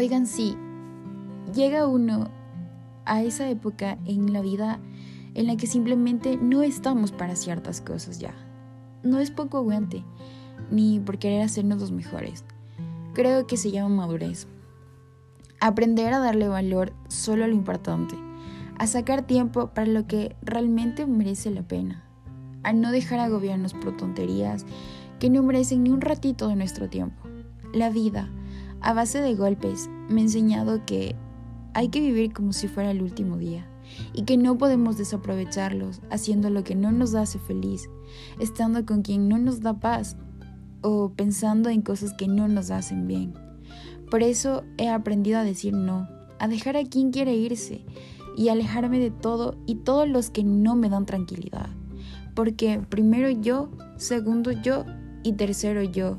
Oigan, sí, llega uno a esa época en la vida en la que simplemente no estamos para ciertas cosas ya. No es poco aguante, ni por querer hacernos los mejores. Creo que se llama madurez. Aprender a darle valor solo a lo importante, a sacar tiempo para lo que realmente merece la pena, a no dejar agobiarnos por tonterías que no merecen ni un ratito de nuestro tiempo. La vida, a base de golpes, me ha enseñado que hay que vivir como si fuera el último día y que no podemos desaprovecharlos haciendo lo que no nos hace feliz, estando con quien no nos da paz o pensando en cosas que no nos hacen bien. Por eso he aprendido a decir no, a dejar a quien quiere irse y alejarme de todo y todos los que no me dan tranquilidad. Porque primero yo, segundo yo y tercero yo